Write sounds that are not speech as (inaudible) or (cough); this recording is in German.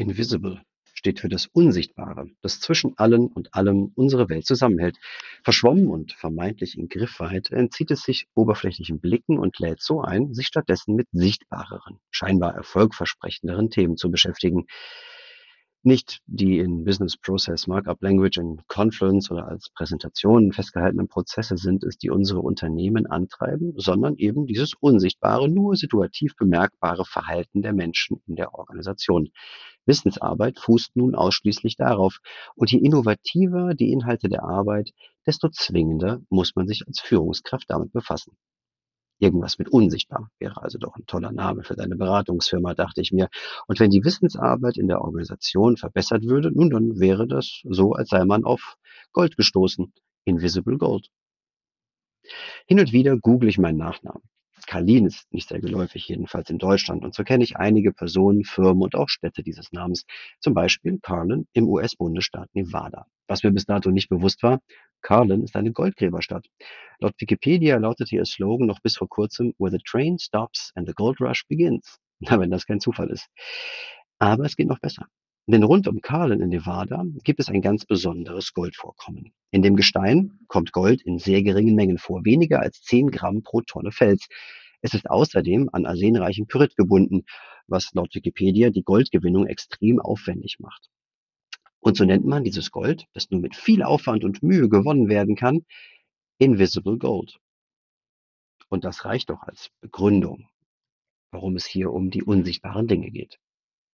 Invisible steht für das Unsichtbare, das zwischen allen und allem unsere Welt zusammenhält. Verschwommen und vermeintlich in Griffweite entzieht es sich oberflächlichen Blicken und lädt so ein, sich stattdessen mit sichtbareren, scheinbar erfolgversprechenderen Themen zu beschäftigen. Nicht die in Business Process Markup Language in Confluence oder als Präsentationen festgehaltenen Prozesse sind es, die unsere Unternehmen antreiben, sondern eben dieses unsichtbare, nur situativ bemerkbare Verhalten der Menschen in der Organisation. Wissensarbeit fußt nun ausschließlich darauf. Und je innovativer die Inhalte der Arbeit, desto zwingender muss man sich als Führungskraft damit befassen. Irgendwas mit unsichtbar wäre also doch ein toller Name für deine Beratungsfirma, dachte ich mir. Und wenn die Wissensarbeit in der Organisation verbessert würde, nun dann wäre das so, als sei man auf Gold gestoßen. Invisible Gold. Hin und wieder google ich meinen Nachnamen. Kalin ist nicht sehr geläufig, jedenfalls in Deutschland. Und so kenne ich einige Personen, Firmen und auch Städte dieses Namens. Zum Beispiel Carlin im US-Bundesstaat Nevada. Was mir bis dato nicht bewusst war, Carlin ist eine Goldgräberstadt. Laut Wikipedia lautete ihr Slogan noch bis vor kurzem Where the train stops and the gold rush begins. (laughs) Na, wenn das kein Zufall ist. Aber es geht noch besser. Denn rund um Carlin in Nevada gibt es ein ganz besonderes Goldvorkommen. In dem Gestein kommt Gold in sehr geringen Mengen vor, weniger als 10 Gramm pro Tonne Fels. Es ist außerdem an arsenreichen Pyrit gebunden, was laut Wikipedia die Goldgewinnung extrem aufwendig macht. Und so nennt man dieses Gold, das nur mit viel Aufwand und Mühe gewonnen werden kann, Invisible Gold. Und das reicht doch als Begründung, warum es hier um die unsichtbaren Dinge geht.